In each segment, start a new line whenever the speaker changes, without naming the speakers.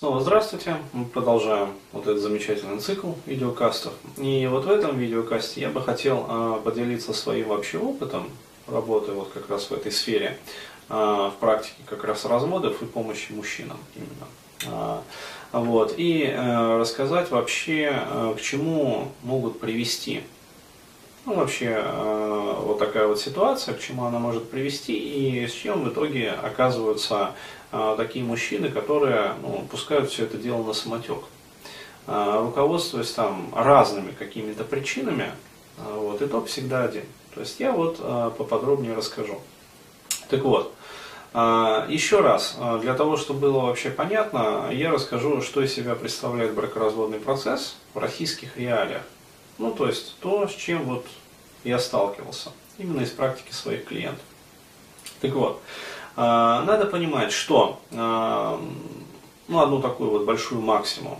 Снова здравствуйте, мы продолжаем вот этот замечательный цикл видеокастов. И вот в этом видеокасте я бы хотел э, поделиться своим вообще опытом работы вот как раз в этой сфере, э, в практике как раз разводов и помощи мужчинам именно. Э, вот, и э, рассказать вообще, э, к чему могут привести ну, вообще э, вот такая вот ситуация, к чему она может привести и с чем в итоге оказываются э, такие мужчины, которые ну, пускают все это дело на самотек. Э, руководствуясь там разными какими-то причинами, вот, итог всегда один. То есть я вот поподробнее расскажу. Так вот, еще раз, для того, чтобы было вообще понятно, я расскажу, что из себя представляет бракоразводный процесс в российских реалиях. Ну, то есть то, с чем вот я сталкивался, именно из практики своих клиентов. Так вот, а, надо понимать, что, а, ну, одну такую вот большую максимум,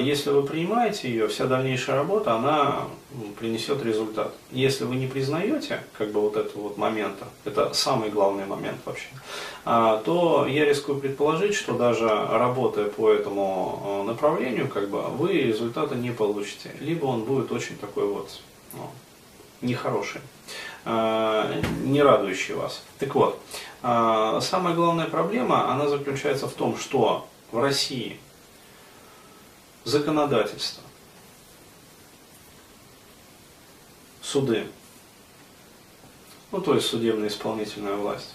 если вы принимаете ее, вся дальнейшая работа, она принесет результат. Если вы не признаете, как бы вот этого вот момента, это самый главный момент вообще, то я рискую предположить, что даже работая по этому направлению, как бы вы результата не получите. Либо он будет очень такой вот ну, нехороший, не радующий вас. Так вот, самая главная проблема, она заключается в том, что в России – законодательство, суды, ну то есть судебная исполнительная власть,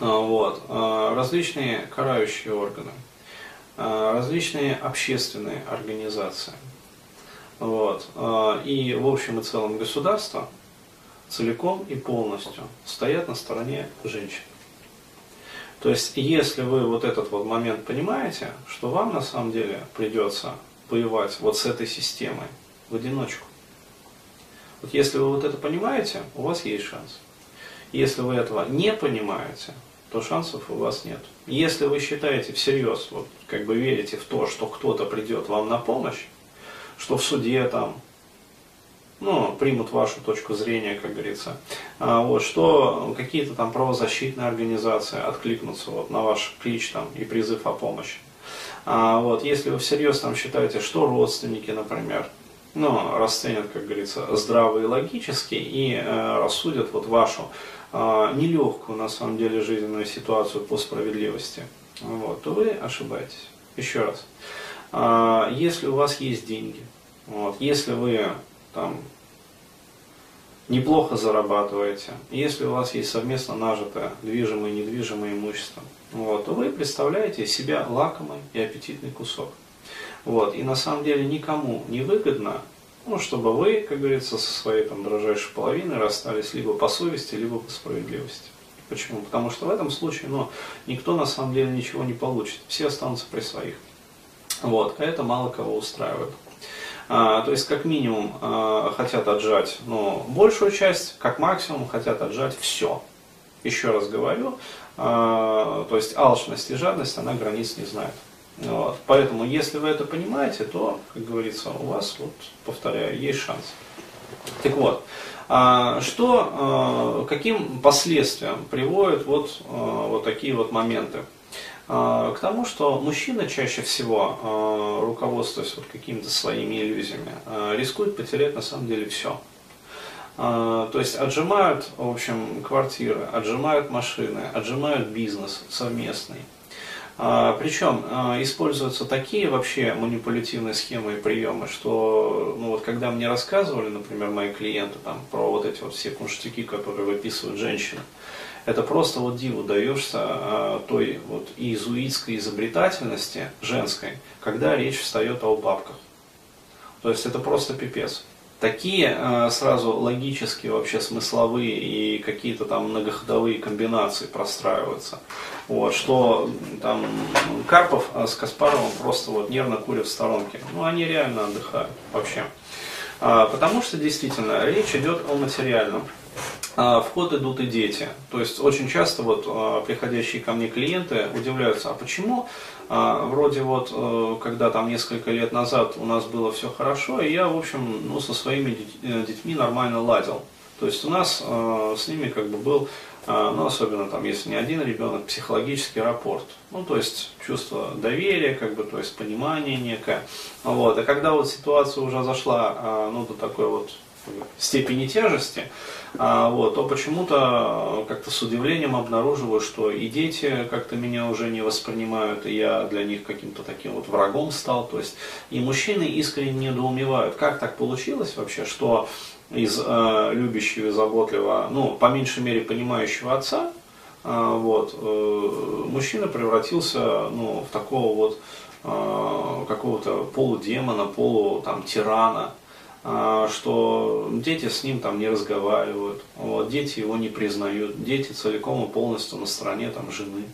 а, вот, а, различные карающие органы, а, различные общественные организации, вот, и в общем и целом государство целиком и полностью стоят на стороне женщин. То есть, если вы вот этот вот момент понимаете, что вам на самом деле придется воевать вот с этой системой в одиночку. Вот если вы вот это понимаете, у вас есть шанс. Если вы этого не понимаете, то шансов у вас нет. Если вы считаете всерьез, вот как бы верите в то, что кто-то придет вам на помощь, что в суде там ну, примут вашу точку зрения, как говорится, а, вот, что какие-то там правозащитные организации откликнутся вот, на ваш клич там, и призыв о помощи. А, вот, если вы всерьез там считаете, что родственники, например, ну, расценят, как говорится, здраво и логически и э, рассудят вот вашу э, нелегкую, на самом деле, жизненную ситуацию по справедливости, вот, то вы ошибаетесь. Еще раз. Э, если у вас есть деньги, вот, если вы там неплохо зарабатываете, если у вас есть совместно нажитое движимое и недвижимое имущество, вот, то вы представляете себя лакомый и аппетитный кусок. Вот, и на самом деле никому не выгодно, ну, чтобы вы, как говорится, со своей там дрожайшей половиной расстались либо по совести, либо по справедливости. Почему? Потому что в этом случае ну, никто на самом деле ничего не получит. Все останутся при своих. Вот, а это мало кого устраивает. А, то есть, как минимум, а, хотят отжать ну, большую часть, как максимум хотят отжать все. Еще раз говорю, а, то есть алчность и жадность, она границ не знает. Вот. Поэтому, если вы это понимаете, то, как говорится, у вас, вот, повторяю, есть шанс. Так вот, что, каким последствиям приводят вот, вот такие вот моменты? А, к тому, что мужчина чаще всего, а, руководствуясь вот какими-то своими иллюзиями, а, рискует потерять на самом деле все. То есть отжимают, в общем, квартиры, отжимают машины, отжимают бизнес совместный. Причем используются такие вообще манипулятивные схемы и приемы, что ну вот когда мне рассказывали, например, мои клиенты там, про вот эти вот все кунштюки, которые выписывают женщины, это просто вот диву даешься а, той вот иезуитской изобретательности женской, когда речь встает о бабках. То есть это просто пипец. Такие а, сразу логические, вообще смысловые и какие-то там многоходовые комбинации простраиваются. Вот, что там Карпов а, с Каспаровым просто вот нервно курят в сторонке. Ну, они реально отдыхают вообще. Потому что действительно речь идет о материальном. А, в ход идут и дети. То есть очень часто вот а, приходящие ко мне клиенты удивляются, а почему а, вроде вот, э, когда там несколько лет назад у нас было все хорошо, и я, в общем, ну, со своими э, детьми нормально ладил. То есть у нас с ними как бы был а, ну, особенно там, если не один ребенок, психологический рапорт. Ну, то есть чувство доверия, как бы, то есть понимание некое. Вот. И когда вот ситуация уже зашла, а, ну, до такой вот степени тяжести, а, вот, то почему-то как-то с удивлением обнаруживаю, что и дети как-то меня уже не воспринимают, и я для них каким-то таким вот врагом стал. То есть и мужчины искренне недоумевают, как так получилось вообще, что из э, любящего и заботливого, ну, по меньшей мере, понимающего отца, э, вот, э, мужчина превратился, ну, в такого вот э, какого-то полудемона, полу, там, тирана, что дети с ним там не разговаривают, вот, дети его не признают, дети целиком и полностью на стороне там жены,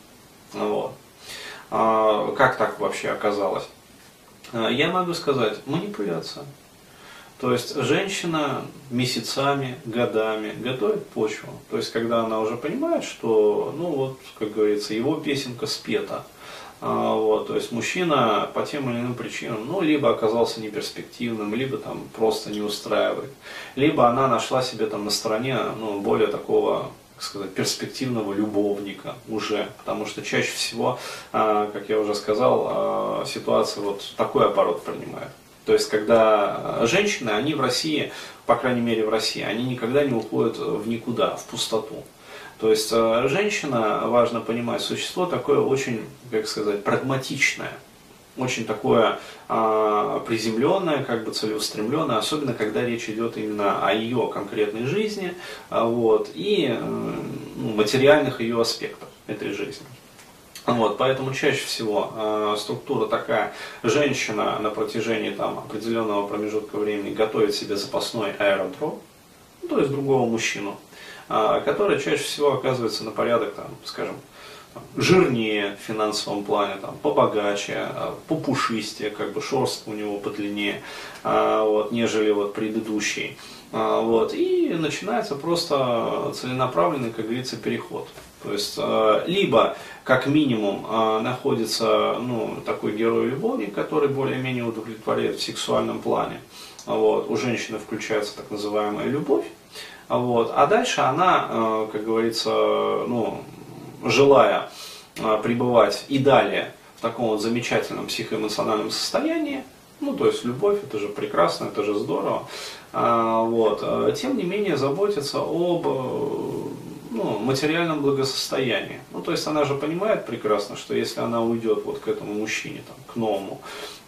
вот. А, как так вообще оказалось? Э, я могу сказать, манипуляция. То есть женщина месяцами, годами готовит почву. То есть когда она уже понимает, что, ну вот, как говорится, его песенка спета. А, вот, то есть мужчина по тем или иным причинам, ну, либо оказался неперспективным, либо там просто не устраивает, либо она нашла себе там на стороне, ну, более такого как сказать, перспективного любовника уже, потому что чаще всего, а, как я уже сказал, а, ситуация вот такой оборот принимает. То есть, когда женщины, они в России, по крайней мере в России, они никогда не уходят в никуда, в пустоту. То есть, э, женщина, важно понимать, существо такое очень, как сказать, прагматичное очень такое а, приземленное, как бы целеустремленное, особенно когда речь идет именно о ее конкретной жизни, а, вот, и ну, материальных ее аспектах этой жизни. Вот, поэтому чаще всего э, структура такая, женщина на протяжении там, определенного промежутка времени готовит себе запасной аэродром, ну, то есть другого мужчину, э, который чаще всего оказывается на порядок, там, скажем, жирнее в финансовом плане, там, побогаче, э, попушистее, как бы шерстка у него подлиннее, э, вот, нежели вот предыдущий. Вот, и начинается просто целенаправленный, как говорится, переход. То есть, либо, как минимум, находится ну, такой герой-любовник, который более-менее удовлетворяет в сексуальном плане. Вот. У женщины включается так называемая любовь. Вот. А дальше она, э, как говорится, ну, желая пребывать и далее в таком вот замечательном психоэмоциональном состоянии, ну, то есть любовь, это же прекрасно, это же здорово, вот, тем не менее заботиться об ну, материальном благосостоянии. Ну, то есть она же понимает прекрасно, что если она уйдет вот к этому мужчине, там, к новому,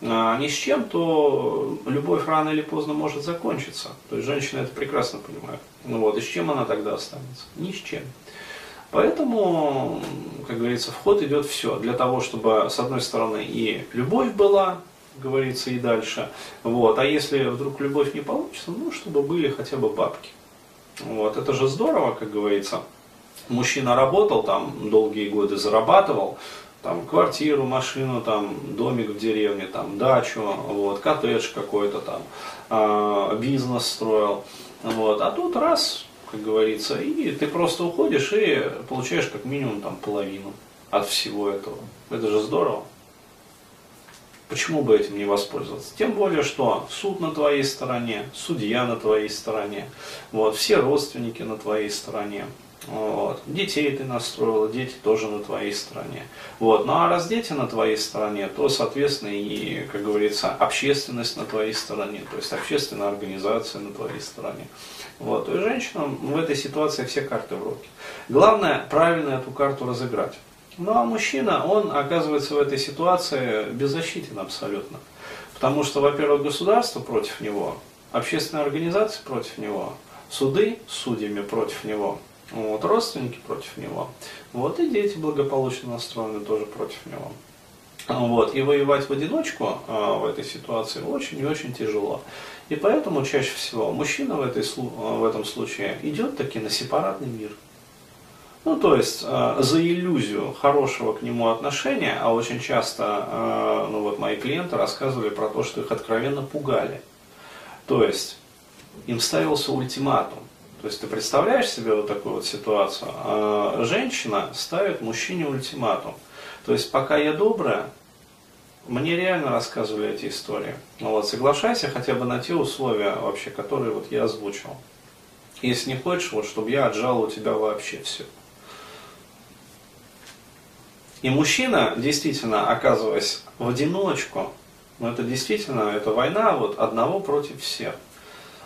а, ни с чем, то любовь рано или поздно может закончиться. То есть женщина это прекрасно понимает. Ну вот, и с чем она тогда останется? Ни с чем. Поэтому, как говорится, вход идет все для того, чтобы, с одной стороны, и любовь была, говорится, и дальше. Вот. А если вдруг любовь не получится, ну, чтобы были хотя бы бабки. Вот. Это же здорово, как говорится мужчина работал там долгие годы, зарабатывал, там квартиру, машину, там домик в деревне, там дачу, вот, коттедж какой-то там, э, бизнес строил, вот, а тут раз, как говорится, и ты просто уходишь и получаешь как минимум там половину от всего этого. Это же здорово. Почему бы этим не воспользоваться? Тем более, что суд на твоей стороне, судья на твоей стороне, вот, все родственники на твоей стороне. Вот. Детей ты настроила, дети тоже на твоей стороне. Вот. Ну а раз дети на твоей стороне, то, соответственно, и, как говорится, общественность на твоей стороне, то есть общественная организация на твоей стороне. Вот. Есть женщинам в этой ситуации все карты в руки. Главное, правильно эту карту разыграть. Ну а мужчина, он оказывается в этой ситуации беззащитен абсолютно. Потому что, во-первых, государство против него, общественные организации против него, суды судьями против него – вот, родственники против него. Вот, и дети благополучно настроены тоже против него. Вот, и воевать в одиночку а, в этой ситуации очень и очень тяжело. И поэтому чаще всего мужчина в, этой, в этом случае идет таки на сепаратный мир. Ну, то есть э, за иллюзию хорошего к нему отношения, а очень часто, э, ну вот мои клиенты рассказывали про то, что их откровенно пугали. То есть им ставился ультиматум. То есть ты представляешь себе вот такую вот ситуацию? А женщина ставит мужчине ультиматум. То есть пока я добрая, мне реально рассказывали эти истории. Ну вот, соглашайся хотя бы на те условия вообще, которые вот я озвучил. Если не хочешь, вот, чтобы я отжал у тебя вообще все. И мужчина, действительно, оказываясь в одиночку, ну это действительно, это война вот одного против всех.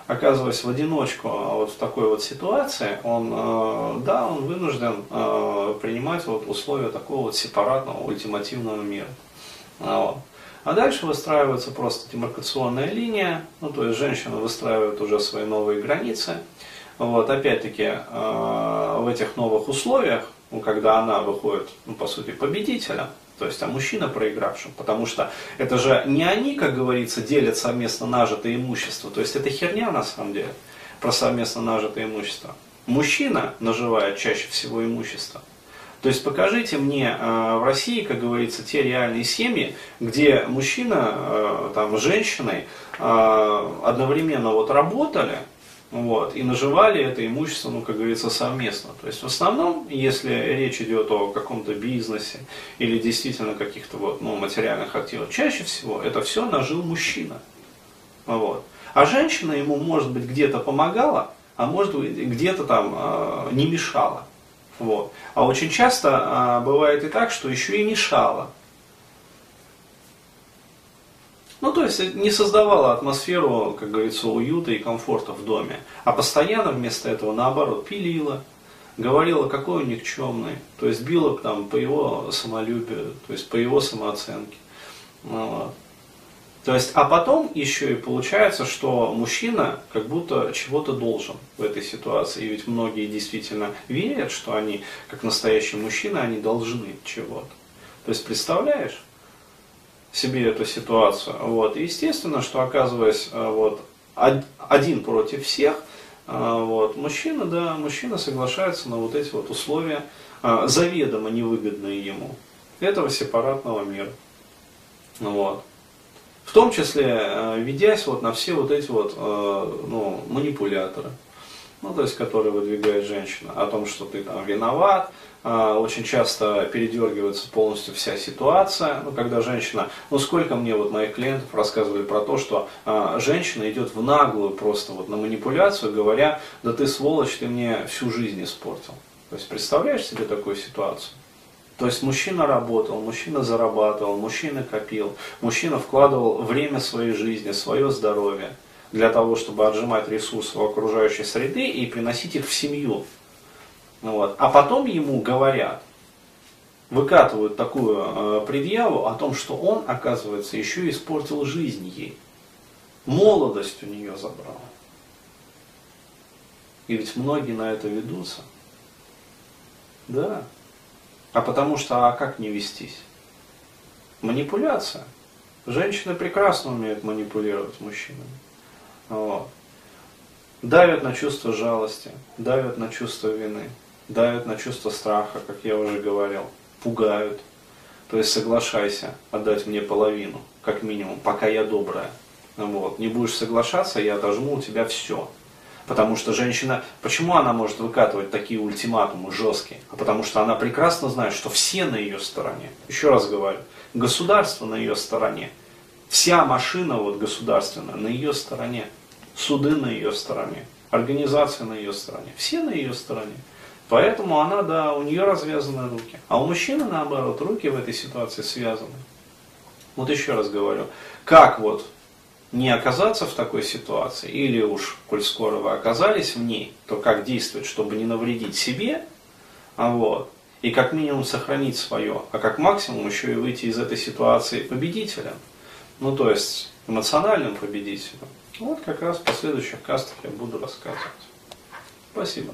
Оказываясь в одиночку а вот в такой вот ситуации, он, э, да, он вынужден э, принимать вот условия такого вот сепаратного, ультимативного мира. А вот. А дальше выстраивается просто демаркационная линия, ну то есть женщина выстраивает уже свои новые границы. Вот, опять-таки, э, в этих новых условиях, ну, когда она выходит, ну, по сути, победителем, то есть, а мужчина проигравшим, потому что это же не они, как говорится, делят совместно нажитое имущество, то есть это херня на самом деле, про совместно нажитое имущество. Мужчина наживает чаще всего имущество. То есть покажите мне э, в России, как говорится, те реальные семьи, где мужчина э, там, с женщиной э, одновременно вот работали, вот, и наживали это имущество, ну, как говорится, совместно. То есть в основном, если речь идет о каком-то бизнесе или действительно каких-то вот, ну, материальных активах, чаще всего это все нажил мужчина. Вот. А женщина ему, может быть, где-то помогала, а может быть, где-то там э, не мешала. Вот. А очень часто э, бывает и так, что еще и мешала. Ну, то есть не создавала атмосферу, как говорится, уюта и комфорта в доме, а постоянно вместо этого, наоборот, пилила, говорила, какой он никчемный, то есть била там по его самолюбию, то есть по его самооценке. Ну, вот. То есть, а потом еще и получается, что мужчина как будто чего-то должен в этой ситуации. И ведь многие действительно верят, что они, как настоящие мужчины, они должны чего-то. То есть, представляешь? Себе эту ситуацию. Вот. И естественно, что оказываясь э, вот, один против всех, э, вот, мужчина, да, мужчина соглашается на вот эти вот условия, э, заведомо невыгодные ему, этого сепаратного мира. Вот. В том числе, ведясь вот на все вот эти вот ну, манипуляторы, ну, то есть, которые выдвигает женщина, о том, что ты там виноват, а, очень часто передергивается полностью вся ситуация, ну, когда женщина, ну, сколько мне вот моих клиентов рассказывали про то, что а, женщина идет в наглую просто вот на манипуляцию, говоря, да ты сволочь, ты мне всю жизнь испортил. То есть, представляешь себе такую ситуацию? То есть мужчина работал, мужчина зарабатывал, мужчина копил, мужчина вкладывал время своей жизни, свое здоровье для того, чтобы отжимать ресурсы у окружающей среды и приносить их в семью. Вот. А потом ему говорят, выкатывают такую э, предъяву о том, что он, оказывается, еще испортил жизнь ей. Молодость у нее забрал. И ведь многие на это ведутся. Да. А потому что, а как не вестись? Манипуляция. Женщины прекрасно умеют манипулировать мужчинами. Вот. Давят на чувство жалости, давят на чувство вины давят на чувство страха, как я уже говорил, пугают. То есть соглашайся отдать мне половину, как минимум, пока я добрая. Вот. Не будешь соглашаться, я отожму у тебя все. Потому что женщина, почему она может выкатывать такие ультиматумы жесткие? А потому что она прекрасно знает, что все на ее стороне. Еще раз говорю, государство на ее стороне. Вся машина вот государственная на ее стороне. Суды на ее стороне. Организация на ее стороне. Все на ее стороне. Поэтому она, да, у нее развязаны руки. А у мужчины, наоборот, руки в этой ситуации связаны. Вот еще раз говорю, как вот не оказаться в такой ситуации, или уж, коль скоро вы оказались в ней, то как действовать, чтобы не навредить себе, а вот, и как минимум сохранить свое, а как максимум еще и выйти из этой ситуации победителем, ну то есть эмоциональным победителем. Вот как раз в последующих кастах я буду рассказывать. Спасибо.